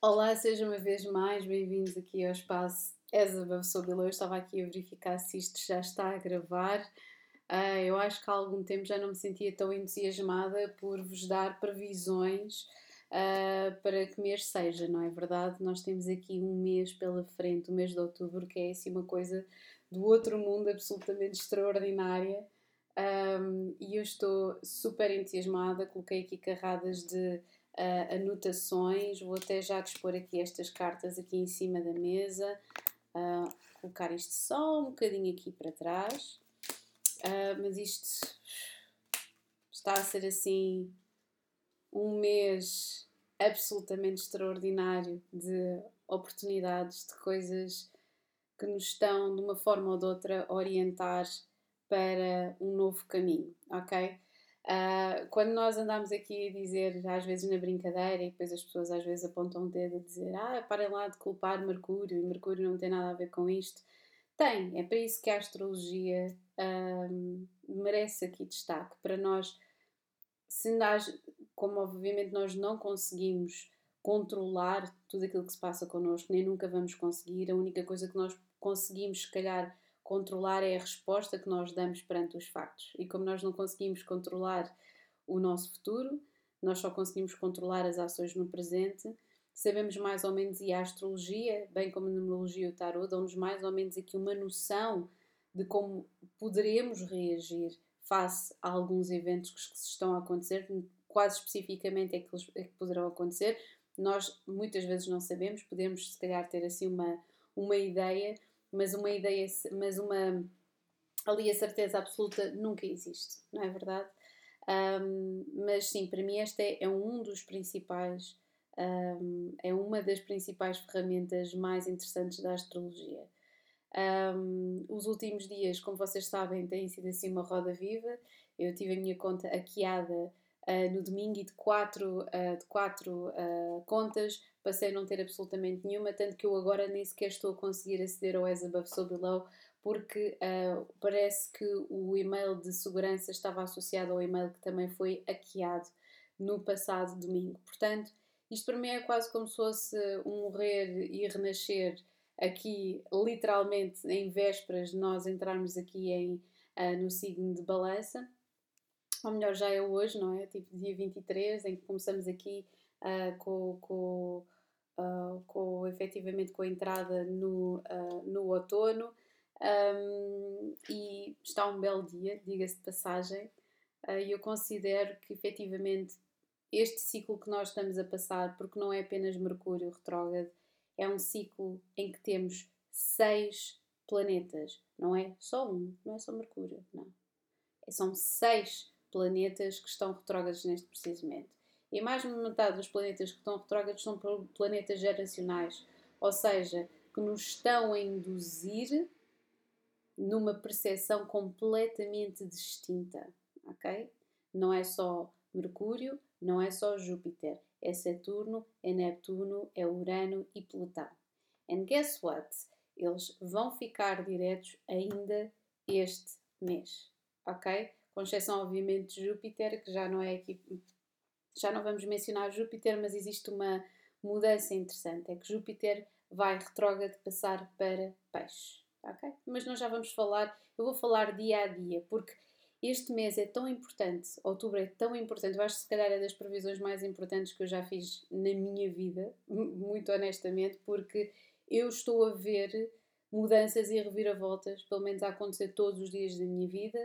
Olá, sejam uma vez mais bem-vindos aqui ao espaço As Above So Below. Eu estava aqui a verificar se isto já está a gravar. Uh, eu acho que há algum tempo já não me sentia tão entusiasmada por vos dar previsões uh, para que mês seja, não é verdade? Nós temos aqui um mês pela frente, o mês de outubro, que é assim uma coisa do outro mundo absolutamente extraordinária. Um, e eu estou super entusiasmada, coloquei aqui carradas de uh, anotações. Vou até já dispor aqui estas cartas aqui em cima da mesa. Uh, colocar isto só um bocadinho aqui para trás. Uh, mas isto está a ser assim um mês absolutamente extraordinário de oportunidades, de coisas que nos estão de uma forma ou de outra a orientar para um novo caminho, ok? Uh, quando nós andamos aqui a dizer, às vezes na brincadeira, e depois as pessoas às vezes apontam o dedo a dizer ah, parem lá de culpar Mercúrio, e Mercúrio não tem nada a ver com isto. Tem, é para isso que a astrologia um, merece aqui destaque, para nós, se nós, como obviamente nós não conseguimos controlar tudo aquilo que se passa connosco, nem nunca vamos conseguir, a única coisa que nós conseguimos, se calhar, controlar é a resposta que nós damos perante os factos. E como nós não conseguimos controlar o nosso futuro, nós só conseguimos controlar as ações no presente. Sabemos mais ou menos, e a astrologia, bem como a numerologia e o tarot, dão-nos mais ou menos aqui uma noção de como poderemos reagir face a alguns eventos que estão a acontecer, quase especificamente é que, eles, é que poderão acontecer. Nós muitas vezes não sabemos, podemos se calhar ter assim uma, uma ideia, mas uma ideia, mas uma ali a certeza absoluta nunca existe, não é verdade? Um, mas sim, para mim este é, é um dos principais, um, é uma das principais ferramentas mais interessantes da astrologia. Um, os últimos dias, como vocês sabem, têm sido assim uma roda viva. Eu tive a minha conta hackeada uh, no domingo e de quatro, uh, de quatro uh, contas passei a não ter absolutamente nenhuma, tanto que eu agora nem sequer estou a conseguir aceder ao As Above So Below porque parece que o e-mail de segurança estava associado ao e-mail que também foi hackeado no passado domingo. Portanto, isto para mim é quase como se fosse um morrer e renascer aqui, literalmente, em vésperas de nós entrarmos aqui em, no signo de balança. Ou melhor, já é hoje, não é? Tipo dia 23, em que começamos aqui uh, com, com uh, com, efetivamente com a entrada no, uh, no outono. Um, e está um belo dia, diga-se de passagem, e eu considero que efetivamente este ciclo que nós estamos a passar, porque não é apenas Mercúrio retrógrado, é um ciclo em que temos seis planetas, não é só um, não é só Mercúrio, não. São seis planetas que estão retrógrados neste preciso momento. E mais de metade dos planetas que estão retrógrados são planetas geracionais, ou seja, que nos estão a induzir numa percepção completamente distinta, ok? Não é só Mercúrio, não é só Júpiter, é Saturno, é Neptuno, é Urano e Plutão. And guess what? Eles vão ficar diretos ainda este mês, ok? Com exceção, obviamente, de Júpiter, que já não é aqui já não vamos mencionar Júpiter, mas existe uma mudança interessante, é que Júpiter vai retrógrado passar para peixe, ok? Mas nós já vamos falar, eu vou falar dia a dia, porque este mês é tão importante, outubro é tão importante, eu acho que se calhar é das previsões mais importantes que eu já fiz na minha vida, muito honestamente, porque eu estou a ver mudanças e reviravoltas, pelo menos a acontecer todos os dias da minha vida,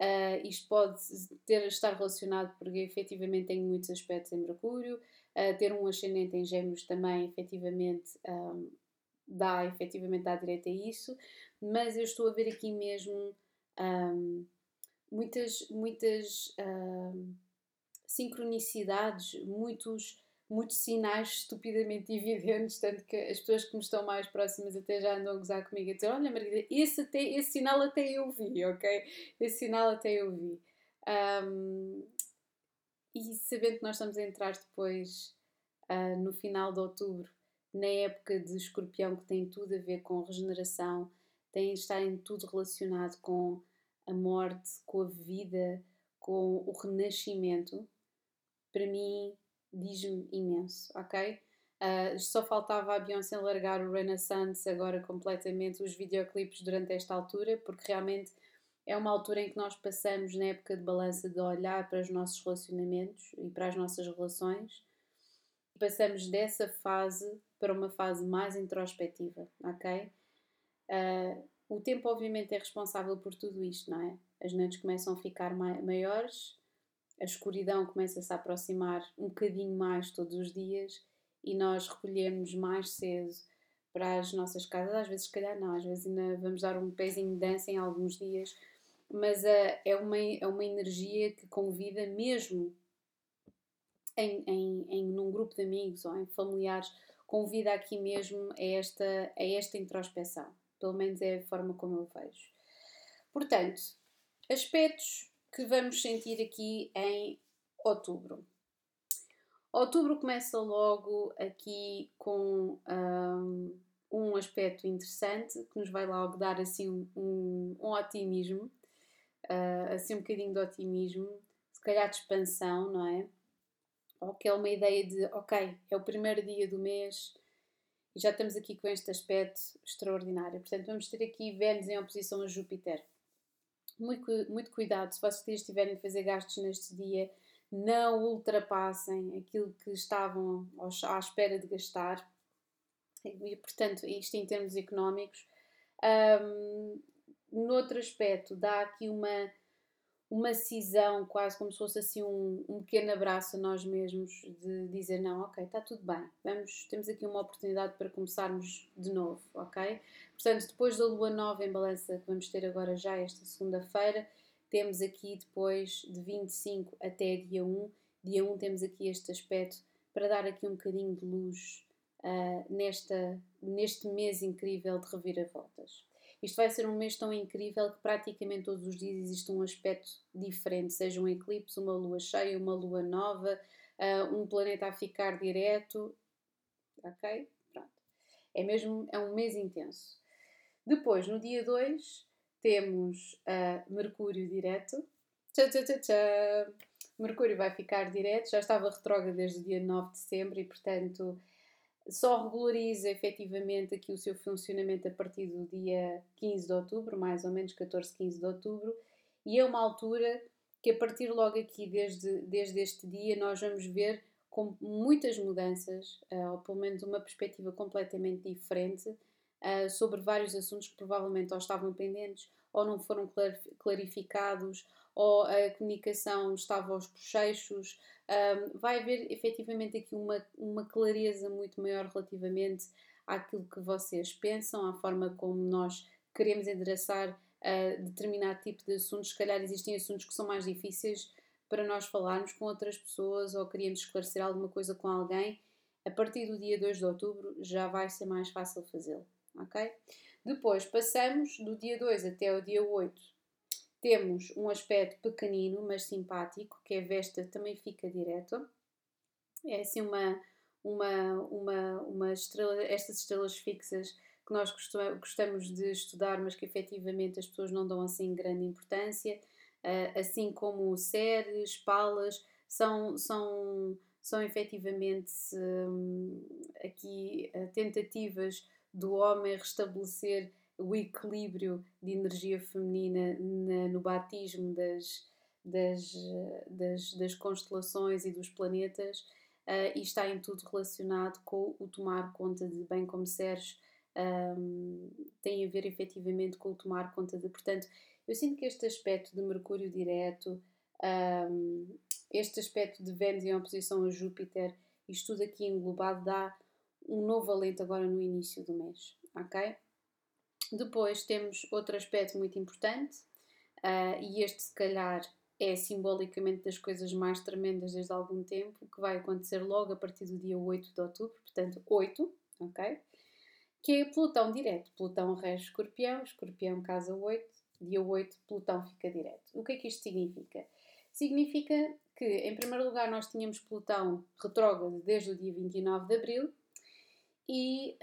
Uh, isto pode ter, estar relacionado porque efetivamente tem muitos aspectos em Mercúrio, uh, ter um ascendente em Gêmeos também efetivamente um, dá efetivamente à direita a isso, mas eu estou a ver aqui mesmo um, muitas, muitas um, sincronicidades, muitos muitos sinais estupidamente evidentes, tanto que as pessoas que me estão mais próximas até já andam a gozar comigo a dizer: Olha, Margarida, esse, até, esse sinal até eu vi, ok? Esse sinal até eu vi. Um, e sabendo que nós estamos a entrar depois, uh, no final de outubro, na época de escorpião, que tem tudo a ver com regeneração, tem estar em tudo relacionado com a morte, com a vida, com o renascimento, para mim diz-me imenso, ok? Uh, só faltava a Beyoncé largar o Renaissance agora completamente, os videoclipes durante esta altura, porque realmente é uma altura em que nós passamos, na época de balança, de olhar para os nossos relacionamentos e para as nossas relações. Passamos dessa fase para uma fase mais introspectiva, ok? Uh, o tempo, obviamente, é responsável por tudo isto, não é? As noites começam a ficar maiores, a escuridão começa a aproximar um bocadinho mais todos os dias e nós recolhemos mais cedo para as nossas casas. Às vezes, se calhar, não, às vezes ainda vamos dar um pezinho de dança em alguns dias, mas uh, é, uma, é uma energia que convida mesmo em, em, em num grupo de amigos ou em familiares, convida aqui mesmo a esta, a esta introspeção. Pelo menos é a forma como eu vejo. Portanto, aspectos que vamos sentir aqui em outubro. Outubro começa logo aqui com um, um aspecto interessante que nos vai logo dar assim um, um otimismo, uh, assim um bocadinho de otimismo, se calhar de expansão, não é? Ou que é uma ideia de, ok, é o primeiro dia do mês e já estamos aqui com este aspecto extraordinário. Portanto, vamos ter aqui Vênus em oposição a Júpiter. Muito, muito cuidado se vocês estiverem a fazer gastos neste dia não ultrapassem aquilo que estavam à espera de gastar. E, portanto, isto em termos económicos. Um, noutro aspecto, dá aqui uma, uma cisão, quase como se fosse assim um, um pequeno abraço a nós mesmos, de dizer: não, ok, está tudo bem, vamos, temos aqui uma oportunidade para começarmos de novo, ok? Portanto, depois da lua nova em balança, que vamos ter agora já esta segunda-feira, temos aqui depois de 25 até dia 1, dia 1 temos aqui este aspecto para dar aqui um bocadinho de luz uh, nesta, neste mês incrível de reviravoltas. Isto vai ser um mês tão incrível que praticamente todos os dias existe um aspecto diferente, seja um eclipse, uma lua cheia, uma lua nova, uh, um planeta a ficar direto. Ok? Pronto. É mesmo, é um mês intenso. Depois, no dia 2, temos uh, Mercúrio direto. Tchá, tchá, tchá, tchá. Mercúrio vai ficar direto, já estava retrógrado desde o dia 9 de setembro e, portanto, só regulariza efetivamente aqui o seu funcionamento a partir do dia 15 de outubro, mais ou menos 14, 15 de outubro, e é uma altura que a partir logo aqui, desde, desde este dia, nós vamos ver com muitas mudanças, uh, ou pelo menos uma perspectiva completamente diferente uh, sobre vários assuntos que provavelmente ou estavam pendentes ou não foram clarificados ou a comunicação estava aos bochechos. Um, vai haver efetivamente aqui uma, uma clareza muito maior relativamente àquilo que vocês pensam, à forma como nós queremos endereçar uh, determinado tipo de assuntos. Se calhar existem assuntos que são mais difíceis para nós falarmos com outras pessoas ou queríamos esclarecer alguma coisa com alguém. A partir do dia 2 de outubro já vai ser mais fácil fazê-lo ok? Depois passamos do dia 2 até o dia 8. Temos um aspecto pequenino, mas simpático, que é Vesta também fica direto. É assim uma, uma, uma, uma estrela, estas estrelas fixas que nós gostamos de estudar, mas que efetivamente as pessoas não dão assim grande importância, ah, assim como Ceres, Palas, são, são, são efetivamente hum, aqui ah, tentativas do homem restabelecer o equilíbrio de energia feminina na, no batismo das, das, das, das, constelações e dos planetas, uh, e está em tudo relacionado com o tomar conta de, bem como Sérgio, um, tem a ver efetivamente com o tomar conta de. Portanto, eu sinto que este aspecto de Mercúrio direto, um, este aspecto de Vênus em oposição a Júpiter, isto tudo aqui englobado dá um novo alento agora no início do mês, ok? Depois temos outro aspecto muito importante, uh, e este se calhar é simbolicamente das coisas mais tremendas desde algum tempo, que vai acontecer logo a partir do dia 8 de outubro, portanto 8, ok? Que é Plutão direto. Plutão rege escorpião, escorpião casa 8, dia 8 Plutão fica direto. O que é que isto significa? Significa que, em primeiro lugar, nós tínhamos Plutão retrógrado desde o dia 29 de Abril, e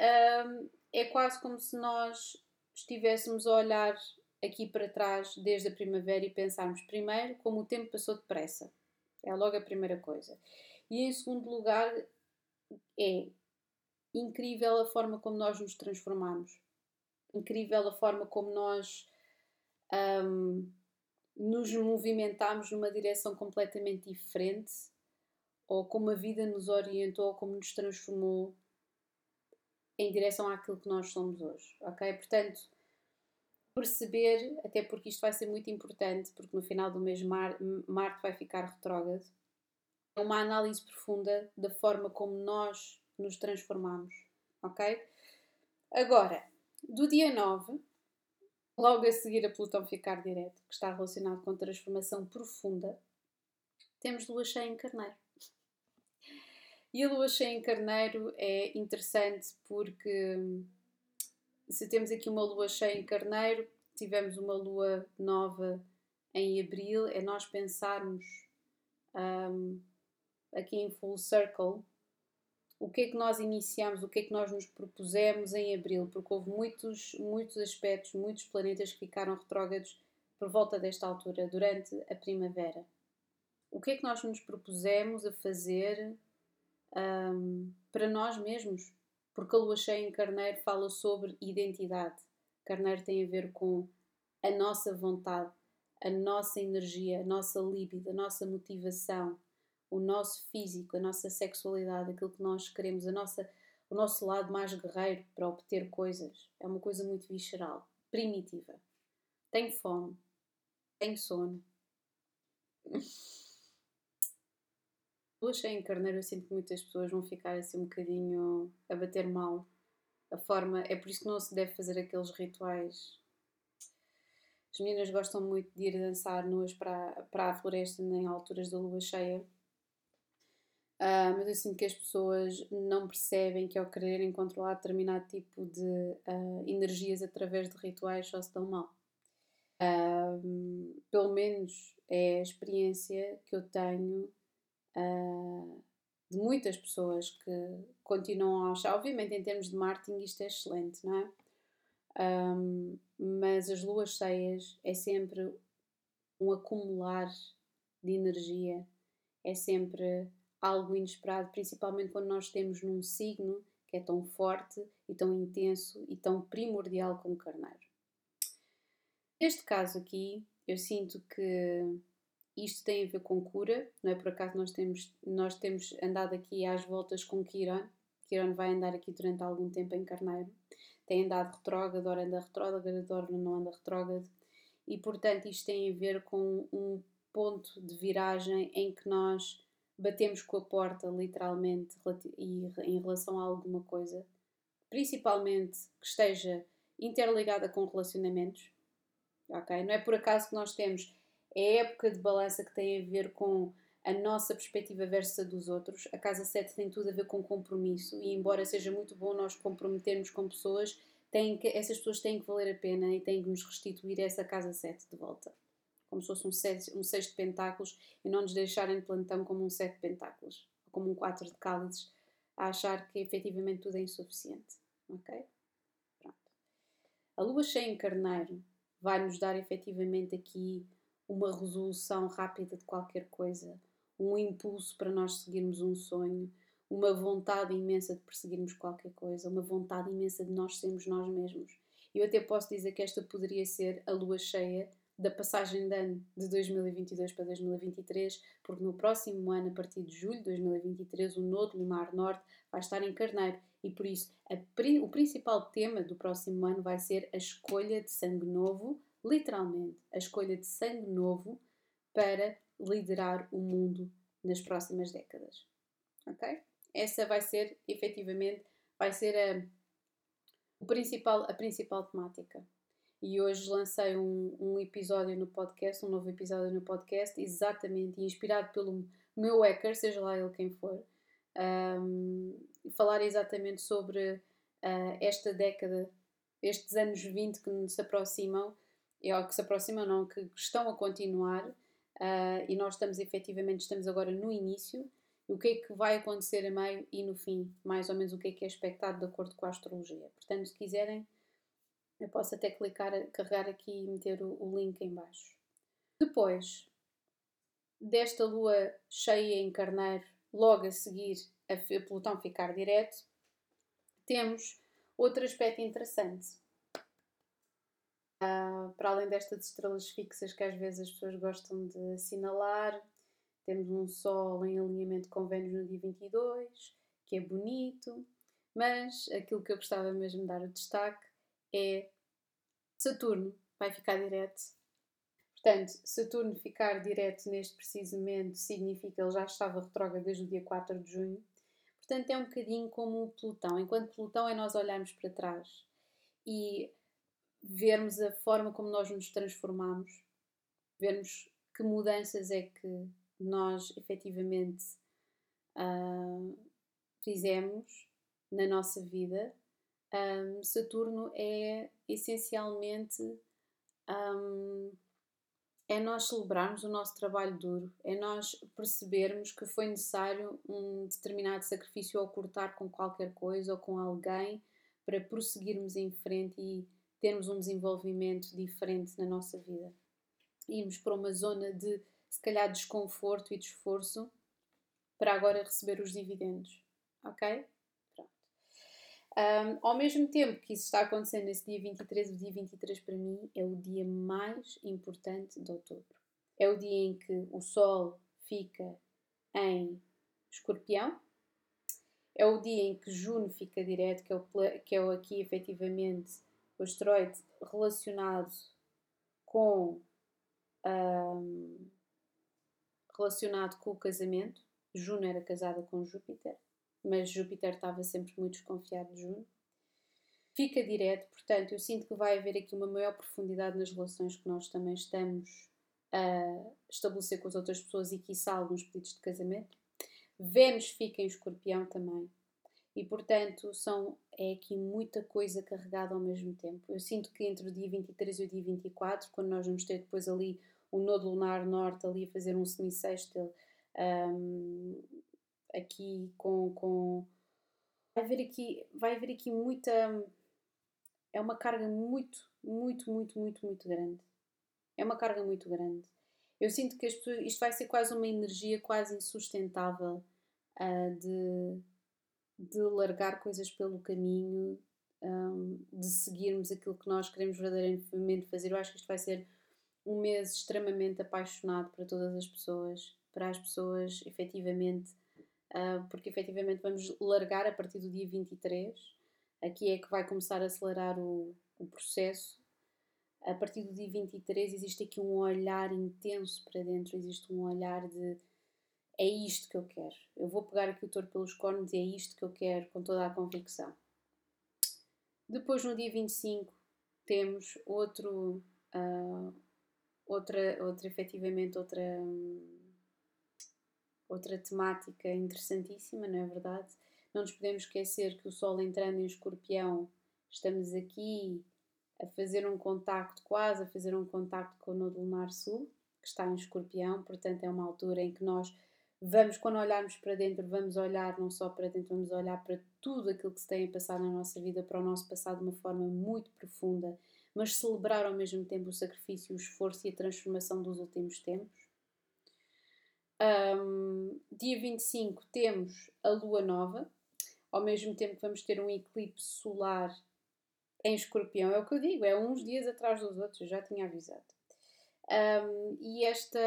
um, é quase como se nós estivéssemos a olhar aqui para trás desde a primavera e pensarmos primeiro como o tempo passou depressa. É logo a primeira coisa. E em segundo lugar, é incrível a forma como nós nos transformamos, incrível a forma como nós um, nos movimentamos numa direção completamente diferente, ou como a vida nos orientou, ou como nos transformou em direção àquilo que nós somos hoje, ok? Portanto, perceber, até porque isto vai ser muito importante, porque no final do mês Mar Marte vai ficar retrógrado, é uma análise profunda da forma como nós nos transformamos, ok? Agora, do dia 9, logo a seguir a Plutão ficar direto, que está relacionado com transformação profunda, temos lua cheia em carneiro. E a lua cheia em carneiro é interessante porque se temos aqui uma lua cheia em carneiro, tivemos uma lua nova em abril, é nós pensarmos um, aqui em full circle o que é que nós iniciamos, o que é que nós nos propusemos em abril, porque houve muitos, muitos aspectos, muitos planetas que ficaram retrógrados por volta desta altura, durante a primavera. O que é que nós nos propusemos a fazer um, para nós mesmos? Porque a lua cheia em Carneiro fala sobre identidade. Carneiro tem a ver com a nossa vontade, a nossa energia, a nossa libido, a nossa motivação, o nosso físico, a nossa sexualidade, aquilo que nós queremos, a nossa, o nosso lado mais guerreiro para obter coisas. É uma coisa muito visceral, primitiva. Tenho fome, tenho sono. Lua cheia em carneiro, eu sinto que muitas pessoas vão ficar assim um bocadinho a bater mal. A forma, é por isso que não se deve fazer aqueles rituais. As meninas gostam muito de ir dançar nuas para, para a floresta em alturas da lua cheia Uh, mas eu sinto que as pessoas não percebem que ao quererem controlar determinado tipo de uh, energias através de rituais só se dão mal. Uh, pelo menos é a experiência que eu tenho de muitas pessoas que continuam a achar. Obviamente, em termos de marketing, isto é excelente, não é? Um, mas as luas cheias é sempre um acumular de energia, é sempre algo inesperado, principalmente quando nós temos num signo que é tão forte e tão intenso e tão primordial como Carneiro. Neste caso aqui, eu sinto que isto tem a ver com cura, não é por acaso nós temos, nós temos andado aqui às voltas com Kiron. Kiron vai andar aqui durante algum tempo em Carneiro. Tem andado retrógrado, ora anda retrógrado, ora não anda retrógrado. E portanto isto tem a ver com um ponto de viragem em que nós batemos com a porta, literalmente, e em relação a alguma coisa, principalmente que esteja interligada com relacionamentos, ok? Não é por acaso que nós temos a época de balança que tem a ver com a nossa perspectiva versus a dos outros. A casa 7 tem tudo a ver com compromisso e embora seja muito bom nós comprometermos com pessoas, tem que, essas pessoas têm que valer a pena e têm que nos restituir essa casa 7 de volta como se fosse um, sete, um seis de pentáculos e não nos deixarem de plantão como um sete de pentáculos, ou como um quatro de cálices, a achar que efetivamente tudo é insuficiente. Ok? Pronto. A lua cheia em carneiro vai nos dar efetivamente aqui uma resolução rápida de qualquer coisa, um impulso para nós seguirmos um sonho, uma vontade imensa de perseguirmos qualquer coisa, uma vontade imensa de nós sermos nós mesmos. Eu até posso dizer que esta poderia ser a lua cheia da passagem de ano de 2022 para 2023, porque no próximo ano, a partir de julho de 2023, o Nodo Lunar Norte vai estar em Carneiro e por isso a, o principal tema do próximo ano vai ser a escolha de sangue novo, literalmente, a escolha de sangue novo para liderar o mundo nas próximas décadas. Ok? Essa vai ser, efetivamente, vai ser a, principal, a principal temática e hoje lancei um, um, episódio no podcast, um novo episódio no podcast, exatamente inspirado pelo meu hacker, seja lá ele quem for, um, falar exatamente sobre uh, esta década, estes anos 20 que se aproximam, é que se aproximam, não, que estão a continuar, uh, e nós estamos efetivamente, estamos agora no início, o que é que vai acontecer a meio e no fim, mais ou menos o que é que é expectado de acordo com a astrologia. Portanto, se quiserem eu posso até clicar, carregar aqui e meter o, o link em baixo. Depois desta lua cheia em carneiro, logo a seguir a Plutão ficar direto, temos outro aspecto interessante. Uh, para além destas estrelas fixas que às vezes as pessoas gostam de assinalar, temos um Sol em alinhamento com Vênus no dia 22, que é bonito, mas aquilo que eu gostava mesmo de dar o destaque é Saturno, vai ficar direto. Portanto, Saturno ficar direto neste preciso momento significa que ele já estava retrógrado desde o dia 4 de junho. Portanto, é um bocadinho como o Plutão. Enquanto Plutão é nós olharmos para trás e vermos a forma como nós nos transformamos, vermos que mudanças é que nós efetivamente uh, fizemos na nossa vida, um, Saturno é essencialmente um, é nós celebrarmos o nosso trabalho duro, é nós percebermos que foi necessário um determinado sacrifício ou cortar com qualquer coisa ou com alguém para prosseguirmos em frente e termos um desenvolvimento diferente na nossa vida. Irmos para uma zona de, se calhar, desconforto e de esforço para agora receber os dividendos. Ok? Pronto. Um, ao mesmo tempo que isso está acontecendo nesse dia 23, o dia 23 para mim é o dia mais importante de outubro. É o dia em que o Sol fica em Escorpião, é o dia em que Juno fica direto, que é, o, que é aqui efetivamente o asteroide relacionado com um, relacionado com o casamento. Juno era casada com Júpiter, mas Júpiter estava sempre muito desconfiado de Juno. Fica direto, portanto, eu sinto que vai haver aqui uma maior profundidade nas relações que nós também estamos a estabelecer com as outras pessoas e, quiçá, alguns pedidos de casamento. Vênus fica em escorpião também. E, portanto, são, é aqui muita coisa carregada ao mesmo tempo. Eu sinto que entre o dia 23 e o dia 24, quando nós vamos ter depois ali o nodo lunar norte ali a fazer um semicéstil um, aqui com, com vai haver aqui vai haver aqui muita é uma carga muito muito muito muito muito grande é uma carga muito grande eu sinto que pessoas, isto vai ser quase uma energia quase insustentável uh, de de largar coisas pelo caminho um, de seguirmos aquilo que nós queremos verdadeiramente fazer eu acho que isto vai ser um mês extremamente apaixonado para todas as pessoas para as pessoas efetivamente uh, porque efetivamente vamos largar a partir do dia 23. Aqui é que vai começar a acelerar o, o processo. A partir do dia 23 existe aqui um olhar intenso para dentro, existe um olhar de é isto que eu quero. Eu vou pegar aqui o touro pelos cornos e é isto que eu quero com toda a convicção. Depois, no dia 25, temos outro, uh, outra, outra, efetivamente, outra. Um, outra temática interessantíssima, não é verdade? Não nos podemos esquecer que o Sol entrando em escorpião, estamos aqui a fazer um contacto, quase a fazer um contacto com o Nodo Lunar Sul, que está em escorpião, portanto é uma altura em que nós vamos, quando olharmos para dentro, vamos olhar não só para dentro, vamos olhar para tudo aquilo que se tem a passar na nossa vida, para o nosso passado de uma forma muito profunda, mas celebrar ao mesmo tempo o sacrifício, o esforço e a transformação dos últimos tempos. Um, dia 25 temos a lua nova, ao mesmo tempo que vamos ter um eclipse solar em escorpião. É o que eu digo, é uns dias atrás dos outros, já tinha avisado. Um, e esta,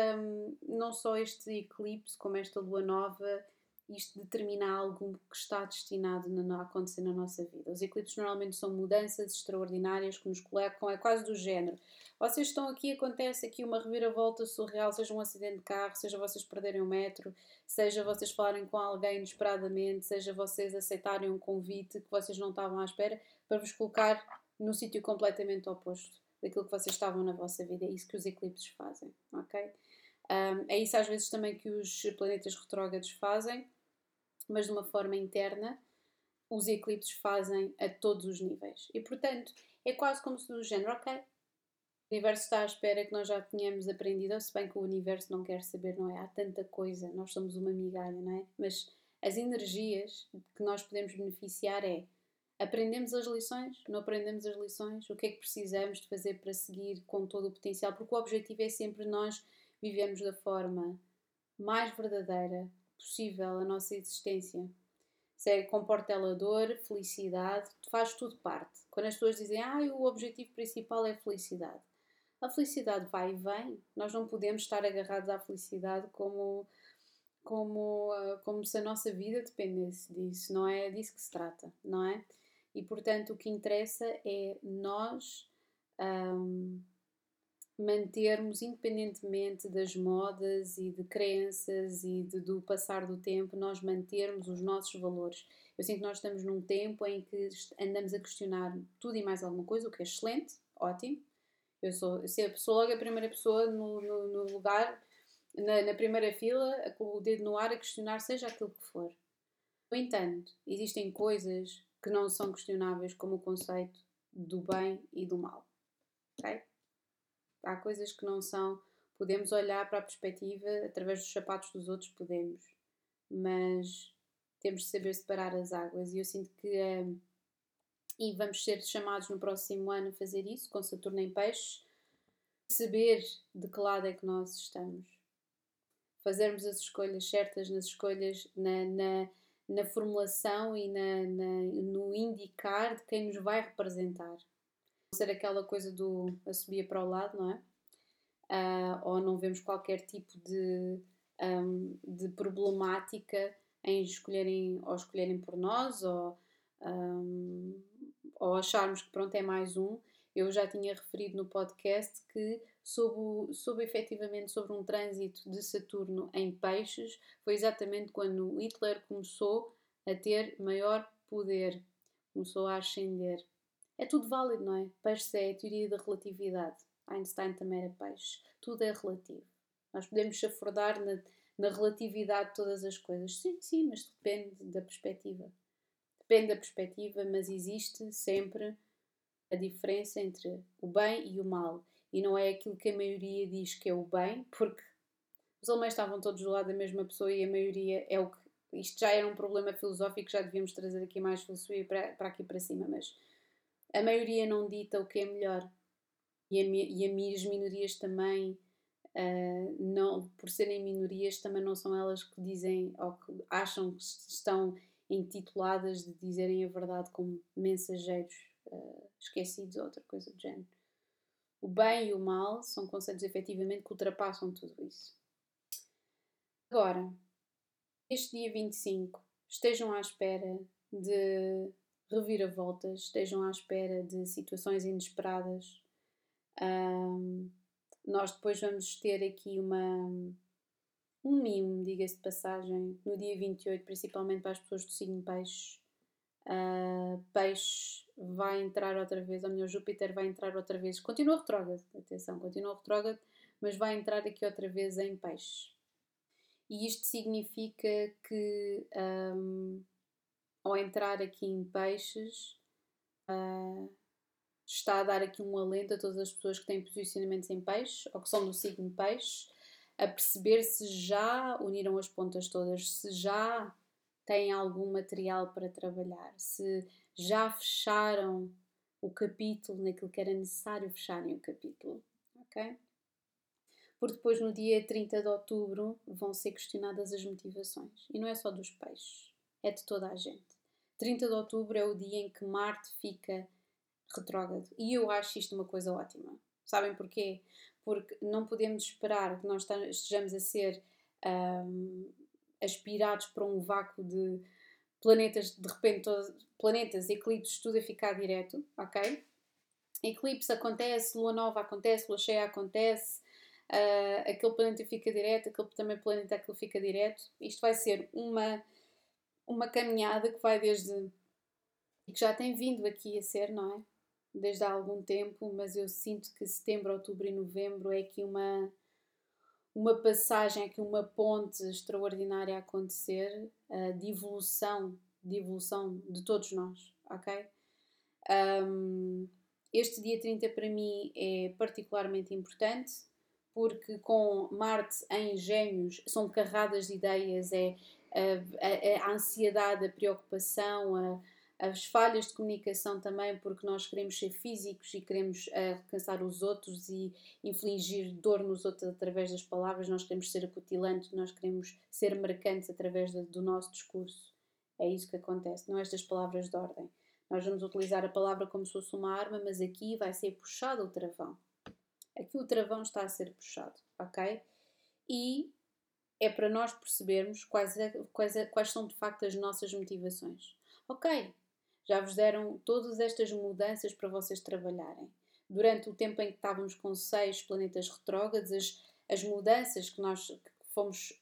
não só este eclipse, como esta lua nova, isto determina algo que está destinado a acontecer na nossa vida. Os eclipses normalmente são mudanças extraordinárias que nos colocam, é quase do género. Vocês estão aqui, acontece aqui uma reviravolta surreal, seja um acidente de carro, seja vocês perderem o metro, seja vocês falarem com alguém inesperadamente, seja vocês aceitarem um convite que vocês não estavam à espera, para vos colocar no sítio completamente oposto daquilo que vocês estavam na vossa vida. É isso que os eclipses fazem, ok? Um, é isso às vezes também que os planetas retrógrados fazem mas de uma forma interna, os eclipses fazem a todos os níveis. E portanto, é quase como se do género, ok, o universo está à espera que nós já tenhamos aprendido, se bem que o universo não quer saber, não é? Há tanta coisa, nós somos uma migalha, não é? Mas as energias que nós podemos beneficiar é aprendemos as lições, não aprendemos as lições, o que é que precisamos de fazer para seguir com todo o potencial, porque o objetivo é sempre nós vivermos da forma mais verdadeira, possível a nossa existência, é comporta ela dor, felicidade, faz tudo parte. Quando as pessoas dizem, ah, o objetivo principal é a felicidade. A felicidade vai e vem. Nós não podemos estar agarrados à felicidade como, como, ah, como se a nossa vida dependesse disso. Não é disso que se trata, não é? E portanto, o que interessa é nós um, mantermos, independentemente das modas e de crenças e de, do passar do tempo, nós mantermos os nossos valores. Eu sinto que nós estamos num tempo em que andamos a questionar tudo e mais alguma coisa, o que é excelente, ótimo eu sou, se sou logo a primeira pessoa no, no, no lugar, na, na, primeira fila, com o dedo no ar a questionar seja aquilo que for. No entanto, existem coisas que não são questionáveis, como o conceito do bem e do mal. Okay? Há coisas que não são. Podemos olhar para a perspectiva através dos sapatos dos outros, podemos, mas temos de saber separar as águas. E eu sinto que. Um, e vamos ser chamados no próximo ano a fazer isso, com Saturno em Peixes, saber de que lado é que nós estamos. Fazermos as escolhas certas nas escolhas, na, na, na formulação e na, na, no indicar de quem nos vai representar. Não ser aquela coisa do a subir para o lado, não é? Uh, ou não vemos qualquer tipo de, um, de problemática em escolherem ou escolherem por nós ou um, ou acharmos que pronto é mais um, eu já tinha referido no podcast que soube efetivamente sobre um trânsito de Saturno em peixes, foi exatamente quando Hitler começou a ter maior poder, começou a ascender. É tudo válido, não é? Peixes é a teoria da relatividade. Einstein também era peixe. Tudo é relativo. Nós podemos chafurdar na, na relatividade de todas as coisas. Sim, sim, mas depende da perspectiva. Depende da perspectiva, mas existe sempre a diferença entre o bem e o mal. E não é aquilo que a maioria diz que é o bem, porque os alemães estavam todos do lado da mesma pessoa e a maioria é o que. Isto já era um problema filosófico, já devíamos trazer aqui mais filosofia para, para aqui para cima, mas a maioria não dita o que é melhor. E, a, e as minorias também, uh, não, por serem minorias, também não são elas que dizem ou que acham que estão intituladas de dizerem a verdade como mensageiros uh, esquecidos ou outra coisa do género. O bem e o mal são conceitos efetivamente que ultrapassam tudo isso. Agora, este dia 25, estejam à espera de reviravoltas, estejam à espera de situações inesperadas. Um, nós depois vamos ter aqui uma, um mimo, diga-se de passagem, no dia 28, principalmente para as pessoas do signo Peixe. Uh, peixe vai entrar outra vez, ou melhor, Júpiter vai entrar outra vez, continua retrógrado, atenção, continua retrógrado, mas vai entrar aqui outra vez em Peixe. E isto significa que um, ao entrar aqui em Peixes, uh, está a dar aqui um alento a todas as pessoas que têm posicionamentos em Peixe ou que são do signo Peixe a perceber se já uniram as pontas todas, se já têm algum material para trabalhar, se já fecharam o capítulo naquilo que era necessário fecharem o capítulo, ok? Porque depois, no dia 30 de outubro, vão ser questionadas as motivações. E não é só dos peixes, é de toda a gente. 30 de outubro é o dia em que Marte fica retrógrado. E eu acho isto uma coisa ótima. Sabem porquê? porque não podemos esperar que nós estejamos a ser um, aspirados para um vácuo de planetas, de repente, todos, planetas, eclipses, tudo a ficar direto, ok? Eclipse acontece, lua nova acontece, lua cheia acontece, uh, aquele planeta fica direto, aquele também planeta aquele fica direto. Isto vai ser uma, uma caminhada que vai desde. que já tem vindo aqui a ser, não é? desde há algum tempo, mas eu sinto que setembro, outubro e novembro é aqui uma, uma passagem, aqui uma ponte extraordinária a acontecer uh, de evolução, de evolução de todos nós, ok? Um, este dia 30 para mim é particularmente importante porque com Marte em Gêmeos são carradas de ideias, é a, a, a ansiedade, a preocupação, a, as falhas de comunicação também, porque nós queremos ser físicos e queremos uh, alcançar os outros e infligir dor nos outros através das palavras, nós queremos ser acutilantes, nós queremos ser marcantes através do nosso discurso. É isso que acontece, não estas palavras de ordem. Nós vamos utilizar a palavra como se fosse uma arma, mas aqui vai ser puxado o travão. Aqui o travão está a ser puxado, ok? E é para nós percebermos quais, é, quais, é, quais são de facto as nossas motivações. Ok, já vos deram todas estas mudanças para vocês trabalharem. Durante o tempo em que estávamos com seis planetas retrógrados, as, as mudanças que nós fomos,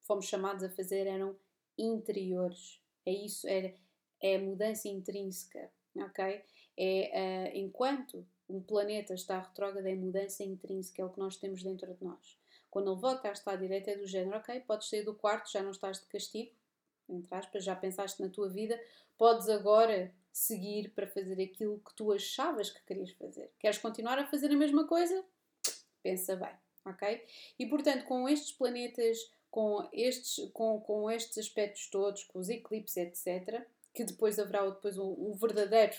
fomos chamados a fazer eram interiores. É isso, era, é a mudança intrínseca, ok? É, uh, enquanto um planeta está retrógrado, é mudança intrínseca, é o que nós temos dentro de nós. Quando ele volta a estar direito, é do género, ok, podes sair do quarto, já não estás de castigo, entre aspas, já pensaste na tua vida, podes agora seguir para fazer aquilo que tu achavas que querias fazer. Queres continuar a fazer a mesma coisa? Pensa bem, ok? E portanto, com estes planetas, com estes, com, com estes aspectos todos, com os eclipses, etc., que depois haverá depois um, um verdadeiro,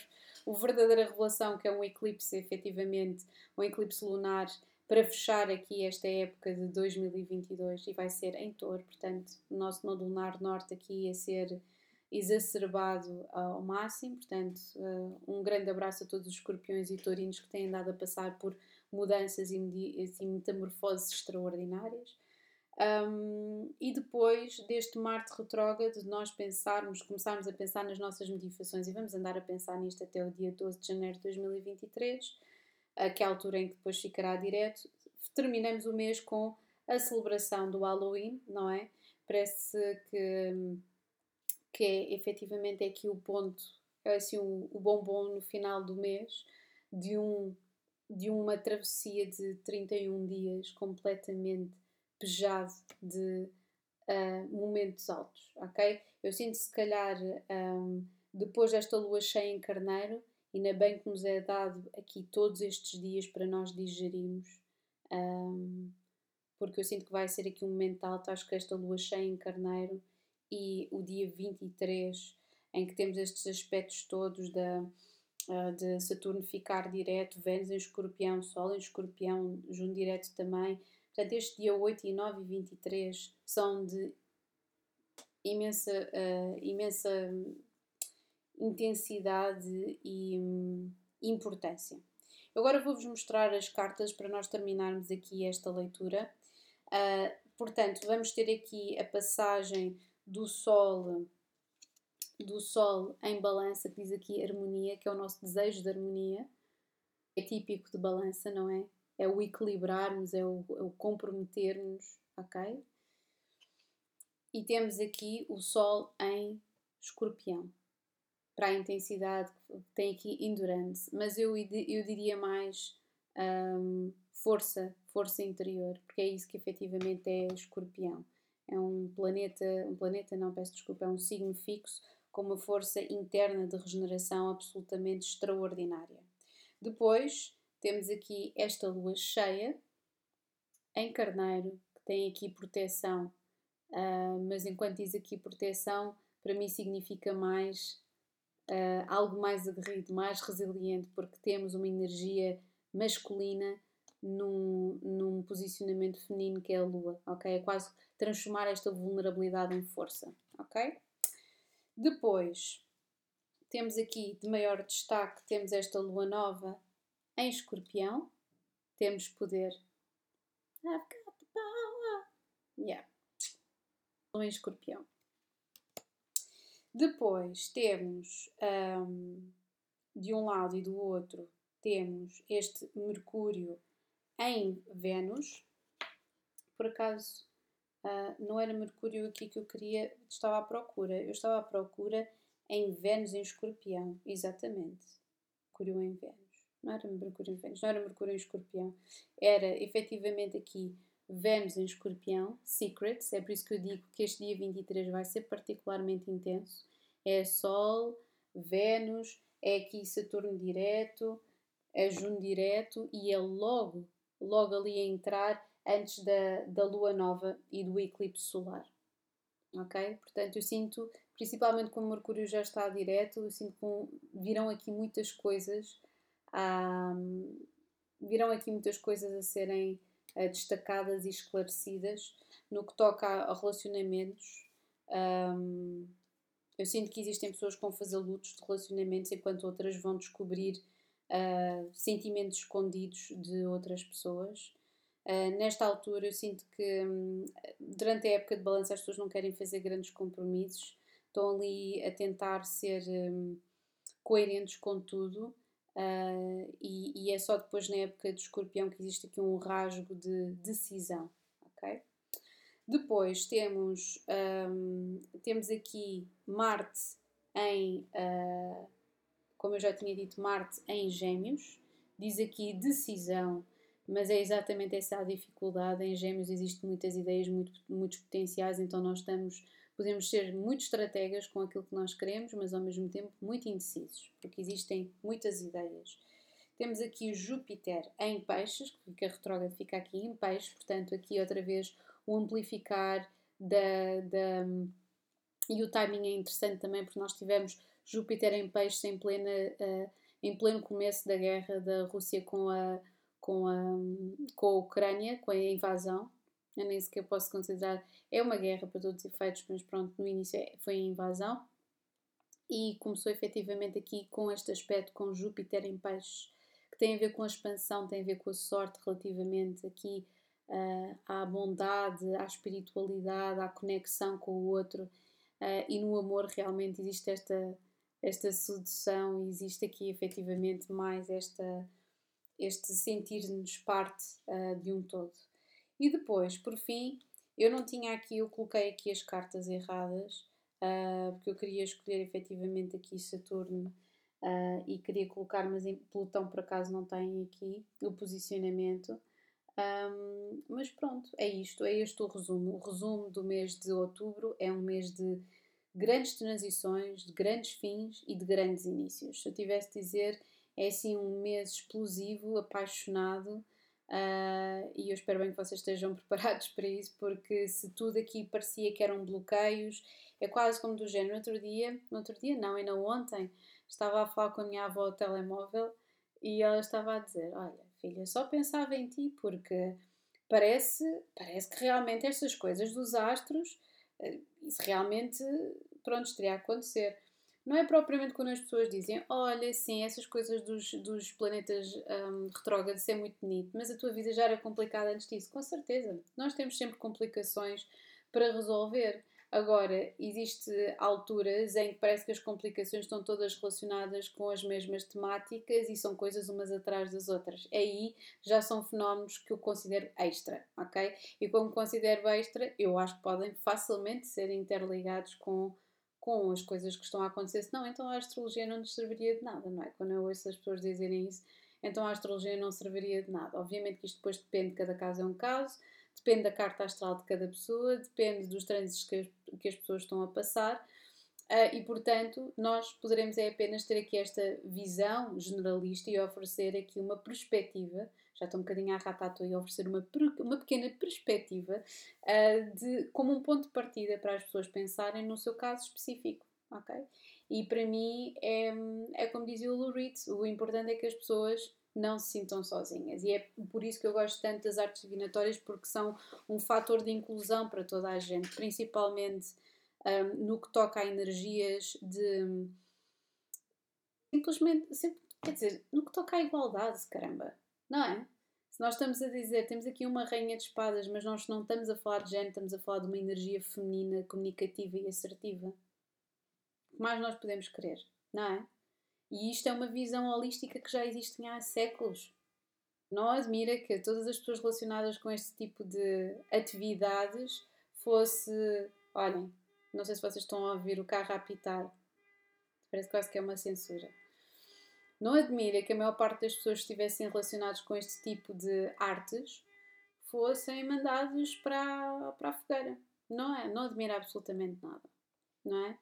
o verdadeira revelação que é um eclipse, efetivamente, um eclipse lunar, para fechar aqui esta época de 2022 e vai ser em touro, portanto, o nosso nodo lunar norte aqui a ser exacerbado ao máximo, portanto, uh, um grande abraço a todos os escorpiões e taurinos que têm andado a passar por mudanças e, e metamorfoses extraordinárias. Um, e depois deste Marte retrógrado, nós pensarmos, começarmos a pensar nas nossas motivações e vamos andar a pensar nisto até o dia 12 de janeiro de 2023, que é a altura em que depois ficará direto. Terminamos o mês com a celebração do Halloween, não é? Parece que, que é efetivamente é aqui o ponto, é assim o, o bombom no final do mês de, um, de uma travessia de 31 dias completamente pejado de uh, momentos altos, ok? Eu sinto se calhar um, depois desta lua cheia em carneiro, ainda bem que nos é dado aqui todos estes dias para nós digerirmos, um, porque eu sinto que vai ser aqui um momento alto, acho que esta lua cheia em carneiro e o dia 23, em que temos estes aspectos todos da, uh, de Saturno ficar direto, Vênus em escorpião, Sol em escorpião, Juno direto também, Portanto, este dia 8 e 9 e 23 são de imensa, uh, imensa intensidade e um, importância. Agora vou-vos mostrar as cartas para nós terminarmos aqui esta leitura. Uh, portanto, vamos ter aqui a passagem do Sol do Sol em balança, que diz aqui harmonia, que é o nosso desejo de harmonia. É típico de balança, não é? é o equilibrarmos, é o, é o comprometermos, ok? E temos aqui o Sol em escorpião. Para a intensidade, tem aqui endurance, mas eu, eu diria mais um, força, força interior, porque é isso que efetivamente é escorpião. É um planeta, um planeta, não, peço desculpa, é um signo fixo com uma força interna de regeneração absolutamente extraordinária. Depois, temos aqui esta lua cheia em carneiro, que tem aqui proteção, uh, mas enquanto diz aqui proteção, para mim significa mais uh, algo mais aguerrido, mais resiliente, porque temos uma energia masculina num, num posicionamento feminino que é a lua, ok? É quase transformar esta vulnerabilidade em força, ok? Depois, temos aqui de maior destaque, temos esta lua nova em escorpião, temos poder. I've got the power. Yeah. Em escorpião. Depois temos, um, de um lado e do outro, temos este Mercúrio em Vênus. Por acaso, uh, não era Mercúrio aqui que eu queria, estava à procura. Eu estava à procura em Vênus em Escorpião, exatamente. Mercúrio em Vênus não era Mercúrio em Vênus, não era Mercúrio em Escorpião, era efetivamente aqui Vênus em Escorpião, Secrets, é por isso que eu digo que este dia 23 vai ser particularmente intenso. É Sol, Vênus, é aqui Saturno direto, é Juno direto e é logo, logo ali a entrar antes da, da Lua Nova e do eclipse solar. Ok? Portanto, eu sinto, principalmente como Mercúrio já está direto, eu sinto que virão aqui muitas coisas um, virão aqui muitas coisas a serem destacadas e esclarecidas no que toca a, a relacionamentos. Um, Eu sinto que existem pessoas que vão fazer lutos de relacionamentos enquanto outras vão descobrir uh, sentimentos escondidos de outras pessoas. Uh, nesta altura, eu sinto que um, durante a época de balanço as pessoas não querem fazer grandes compromissos, estão ali a tentar ser um, coerentes com tudo. Uh, e, e, é só depois na época de escorpião que existe aqui um rasgo de decisão, ok? Depois temos, um, temos aqui Marte em, uh, como eu já tinha dito, Marte em Gêmeos. Diz aqui decisão, mas é exatamente essa a dificuldade. Em Gêmeos existem muitas ideias, muito, muitos potenciais, então nós estamos, podemos ser muito estrategas com aquilo que nós queremos, mas ao mesmo tempo muito indecisos, porque existem muitas ideias. Temos aqui Júpiter em peixes, que fica retrógrado, fica aqui em peixes, portanto aqui outra vez o amplificar da, da, e o timing é interessante também porque nós tivemos Júpiter em peixes em, plena, uh, em pleno começo da guerra da Rússia com a, com a, com a Ucrânia, com a invasão. Eu nem sequer posso considerar. É uma guerra para todos os efeitos, mas pronto, no início é, foi a invasão. E começou efetivamente aqui com este aspecto com Júpiter em peixes, que tem a ver com a expansão, tem a ver com a sorte relativamente aqui uh, à bondade, à espiritualidade, à conexão com o outro. Uh, e no amor realmente existe esta, esta sedução, existe aqui efetivamente mais esta, este sentir-nos parte uh, de um todo. E depois, por fim, eu não tinha aqui, eu coloquei aqui as cartas erradas, uh, porque eu queria escolher efetivamente aqui Saturno uh, e queria colocar, mas em Plutão por acaso não tem aqui o posicionamento. Um, mas pronto, é isto, é este o resumo. O resumo do mês de outubro é um mês de grandes transições, de grandes fins e de grandes inícios. Se eu tivesse de dizer, é assim um mês explosivo, apaixonado. Uh, e eu espero bem que vocês estejam preparados para isso, porque se tudo aqui parecia que eram bloqueios, é quase como do género. Outro dia, no outro dia não, ainda ontem, estava a falar com a minha avó ao telemóvel e ela estava a dizer: Olha, filha, só pensava em ti porque parece, parece que realmente estas coisas dos astros, eh, isso realmente, pronto, estaria a acontecer. Não é propriamente quando as pessoas dizem, olha, sim, essas coisas dos, dos planetas um, retrógrados é muito bonito, mas a tua vida já era complicada antes disso. Com certeza, nós temos sempre complicações para resolver. Agora, existem alturas em que parece que as complicações estão todas relacionadas com as mesmas temáticas e são coisas umas atrás das outras. Aí já são fenómenos que eu considero extra, ok? E como considero extra, eu acho que podem facilmente ser interligados com, com as coisas que estão a acontecer. Senão, então a astrologia não nos serviria de nada, não é? Quando eu ouço as pessoas dizerem isso, então a astrologia não serviria de nada. Obviamente que isto depois depende, cada caso é um caso depende da carta astral de cada pessoa, depende dos trânsitos que as, que as pessoas estão a passar. Uh, e portanto, nós poderemos é apenas ter aqui esta visão generalista e oferecer aqui uma perspectiva, já estou um bocadinho a ratata e oferecer uma, uma pequena perspectiva uh, de, como um ponto de partida para as pessoas pensarem no seu caso específico, ok? E para mim é, é como dizia o Lou Reed, o importante é que as pessoas não se sintam sozinhas. E é por isso que eu gosto tanto das artes divinatórias, porque são um fator de inclusão para toda a gente, principalmente um, no que toca a energias de. Simplesmente, quer dizer, no que toca à igualdade, caramba, não é? Se nós estamos a dizer, temos aqui uma rainha de espadas, mas nós não estamos a falar de género, estamos a falar de uma energia feminina, comunicativa e assertiva. O que mais nós podemos querer, não é? E isto é uma visão holística que já existe há séculos. Não admira que todas as pessoas relacionadas com este tipo de atividades fosse. Olhem, não sei se vocês estão a ouvir o carro a apitar. Parece quase que é uma censura. Não admira que a maior parte das pessoas que estivessem relacionadas com este tipo de artes fossem mandados para, para a fogueira. Não é? Não admira absolutamente nada. Não é?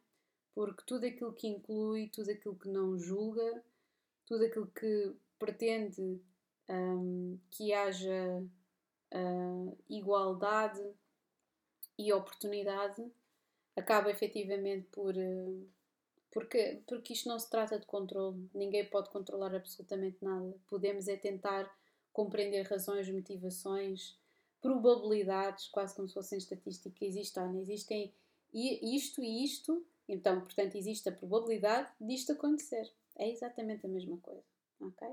porque tudo aquilo que inclui, tudo aquilo que não julga, tudo aquilo que pretende um, que haja uh, igualdade e oportunidade, acaba efetivamente por. Uh, porque, porque isto não se trata de controle, ninguém pode controlar absolutamente nada. Podemos é tentar compreender razões, motivações, probabilidades, quase como se fossem estatísticas. Existem, existem isto e isto Então, portanto, existe a probabilidade disto acontecer. É exatamente a mesma coisa, ok?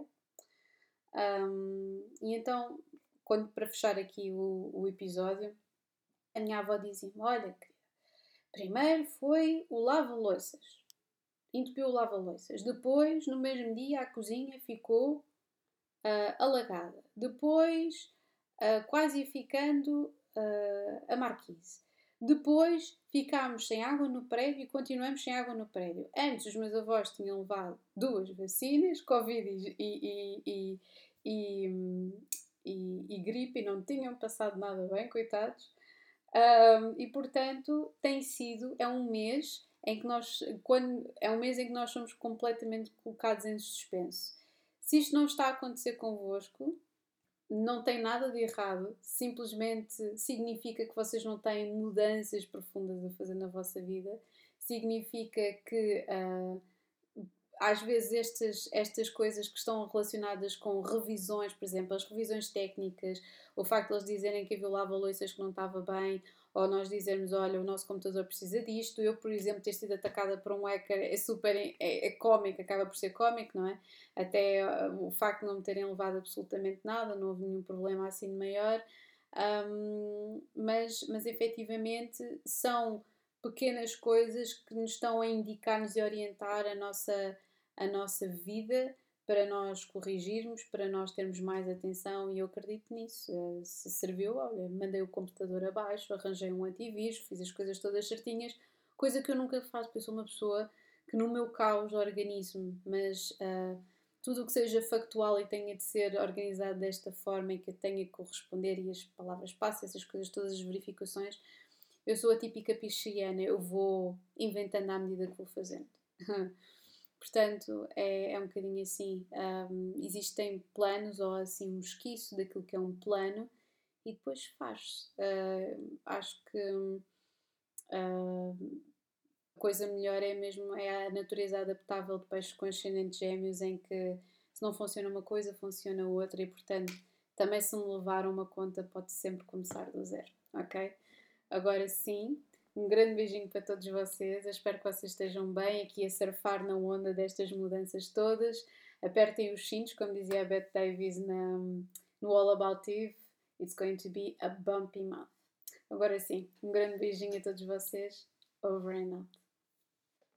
Um, e então, quando para fechar aqui o, o episódio, a minha avó dizia-me: Olha, primeiro foi o lava-louças, entupiu o lava-louças. Depois, no mesmo dia, a cozinha ficou uh, alagada. Depois, uh, quase ficando uh, a marquise. Depois ficámos sem água no prédio e continuamos sem água no prédio. Antes os meus avós tinham levado duas vacinas, Covid e, e, e, e, gripe, e não tinham passado nada bem, coitados. Um, e portanto tem sido, é um mês em que nós, quando, é um mês em que nós somos completamente colocados em suspenso. Se isto não está a acontecer convosco, não tem nada de errado, simplesmente significa que vocês não têm mudanças profundas a fazer na vossa vida, significa que uh, às vezes estas, estas coisas que estão relacionadas com revisões, por exemplo, as revisões técnicas, o facto de eles dizerem que havia lava-louças que não estava bem, ou nós dizermos, olha, o nosso computador precisa disto. Eu, por exemplo, ter sido atacada por um hacker é super é, é cómico, acaba por ser cómico, não é? Até uh, o facto de não me terem levado absolutamente nada, não houve nenhum problema assim maior. Um, mas, mas efetivamente são pequenas coisas que nos estão a indicar-nos e orientar a nossa, a nossa vida para nós corrigirmos, para nós termos mais atenção e eu acredito nisso. Eh, se serviu, olha, mandei o computador abaixo, arranjei um antivírus, fiz as coisas todas certinhas, coisa que eu nunca faço, porque eu sou uma pessoa que no meu caos organizo mas uh, tudo o que seja factual e tenha de ser organizado desta forma e que tenha que corresponder e as palavras passam, essas coisas todas, as verificações, eu sou a típica pisciana, eu vou inventando à medida que vou fazendo. Portanto, é, é um bocadinho assim. Um, existem planos ou assim um esquiço daquilo que é um plano e depois faz. Uh, acho que uh, a coisa melhor é mesmo é a natureza adaptável de peixes com ascendentes gêmeos em que se não funciona uma coisa, funciona outra e portanto também se me levar uma conta pode sempre começar do zero, ok? Agora sim, um grande beijinho para todos vocês. Eu espero que vocês estejam bem aqui a surfar na onda destas mudanças todas. Apertem os cintos, como dizia a Beth Davis na, no All About Eve. It's going to be a bumpy month. Agora sim, um grande beijinho a todos vocês. Over and out.